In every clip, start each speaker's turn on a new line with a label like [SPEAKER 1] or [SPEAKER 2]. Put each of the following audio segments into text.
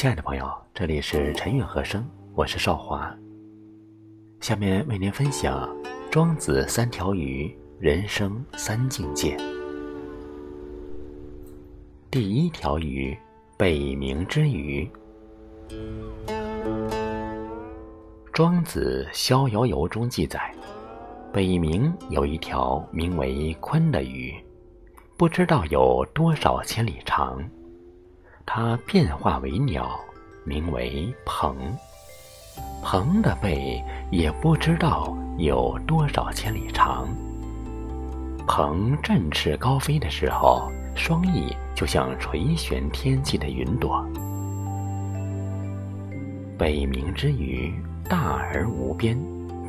[SPEAKER 1] 亲爱的朋友，这里是陈韵和声，我是少华。下面为您分享《庄子三条鱼，人生三境界》。第一条鱼，北冥之鱼。庄子《逍遥游》中记载，北冥有一条名为鲲的鱼，不知道有多少千里长。它变化为鸟，名为鹏。鹏的背也不知道有多少千里长。鹏振翅高飞的时候，双翼就像垂悬天际的云朵。北冥之鱼大而无边，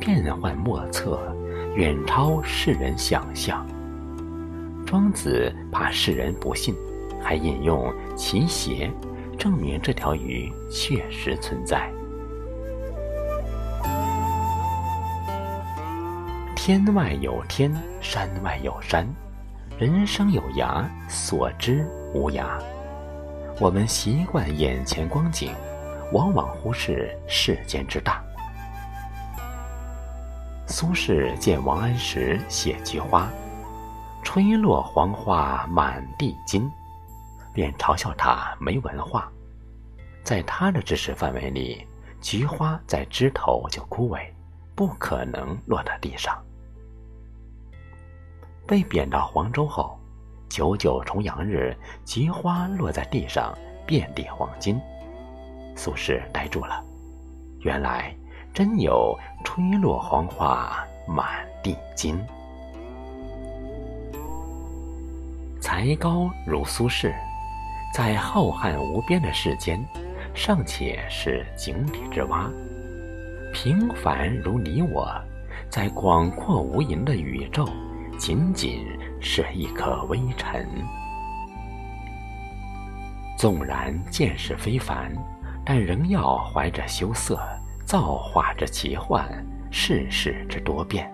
[SPEAKER 1] 变幻莫测，远超世人想象。庄子怕世人不信。还引用奇邪，证明这条鱼确实存在。天外有天，山外有山，人生有涯，所知无涯。我们习惯眼前光景，往往忽视世间之大。苏轼见王安石写菊花，吹落黄花满地金。便嘲笑他没文化，在他的知识范围里，菊花在枝头就枯萎，不可能落到地上。被贬到黄州后，九九重阳日，菊花落在地上，遍地黄金。苏轼呆住了，原来真有吹落黄花满地金。才高如苏轼。在浩瀚无边的世间，尚且是井底之蛙；平凡如你我，在广阔无垠的宇宙，仅仅是一颗微尘。纵然见识非凡，但仍要怀着羞涩，造化之奇幻，世事之多变。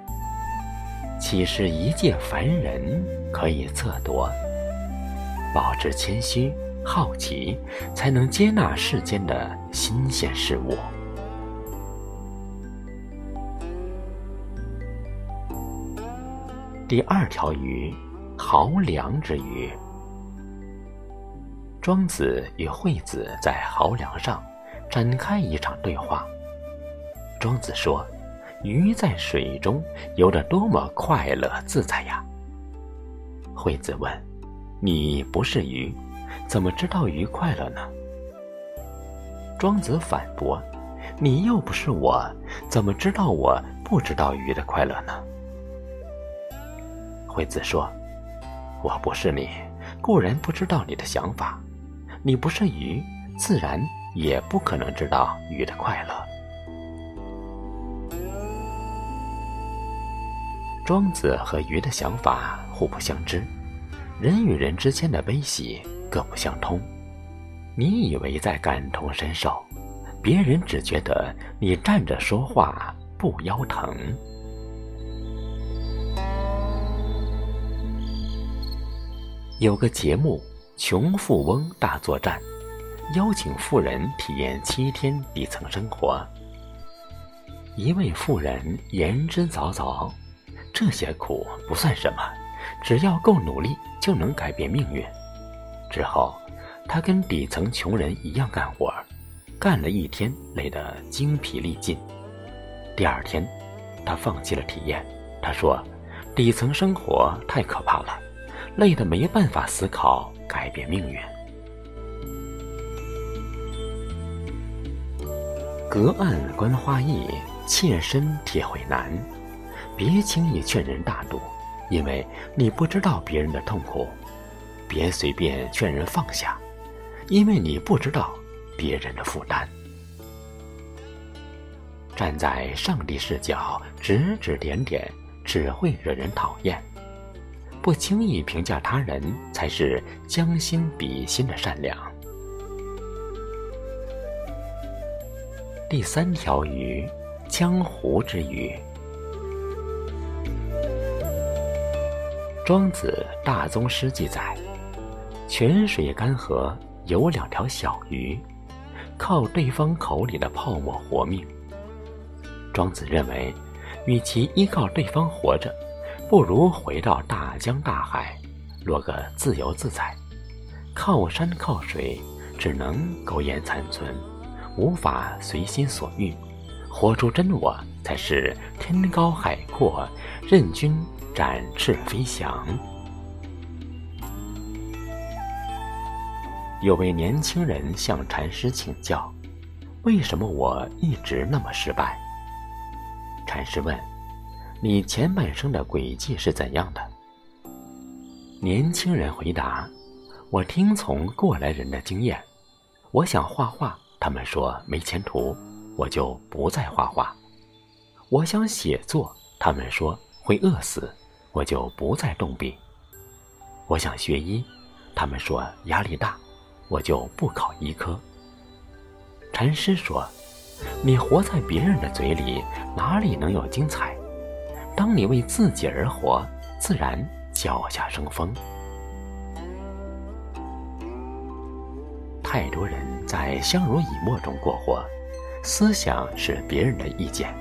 [SPEAKER 1] 岂是一介凡人可以测度？保持谦虚。好奇，才能接纳世间的新鲜事物。第二条鱼，濠梁之鱼。庄子与惠子在濠梁上展开一场对话。庄子说：“鱼在水中游得多么快乐自在呀！”惠子问：“你不是鱼？”怎么知道鱼快乐呢？庄子反驳：“你又不是我，怎么知道我不知道鱼的快乐呢？”惠子说：“我不是你，固然不知道你的想法；你不是鱼，自然也不可能知道鱼的快乐。”庄子和鱼的想法互不相知，人与人之间的悲喜。各不相通，你以为在感同身受，别人只觉得你站着说话不腰疼。有个节目《穷富翁大作战》，邀请富人体验七天底层生活。一位富人言之凿凿：“这些苦不算什么，只要够努力，就能改变命运。”之后，他跟底层穷人一样干活，干了一天，累得精疲力尽。第二天，他放弃了体验。他说：“底层生活太可怕了，累得没办法思考改变命运。”隔岸观花易，切身体会难。别轻易劝人大度，因为你不知道别人的痛苦。别随便劝人放下，因为你不知道别人的负担。站在上帝视角指指点点，只会惹人讨厌。不轻易评价他人，才是将心比心的善良。第三条鱼，江湖之鱼。庄子大宗师记载。泉水干涸，有两条小鱼，靠对方口里的泡沫活命。庄子认为，与其依靠对方活着，不如回到大江大海，落个自由自在。靠山靠水，只能苟延残存，无法随心所欲。活出真我，才是天高海阔，任君展翅飞翔。有位年轻人向禅师请教：“为什么我一直那么失败？”禅师问：“你前半生的轨迹是怎样的？”年轻人回答：“我听从过来人的经验，我想画画，他们说没前途，我就不再画画；我想写作，他们说会饿死，我就不再动笔；我想学医，他们说压力大。”我就不考医科。禅师说：“你活在别人的嘴里，哪里能有精彩？当你为自己而活，自然脚下生风。”太多人在相濡以沫中过活，思想是别人的意见，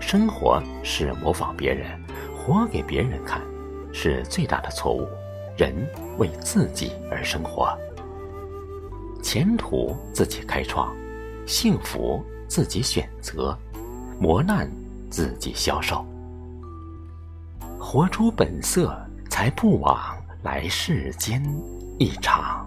[SPEAKER 1] 生活是模仿别人，活给别人看，是最大的错误。人为自己而生活。前途自己开创，幸福自己选择，磨难自己消受。活出本色，才不枉来世间一场。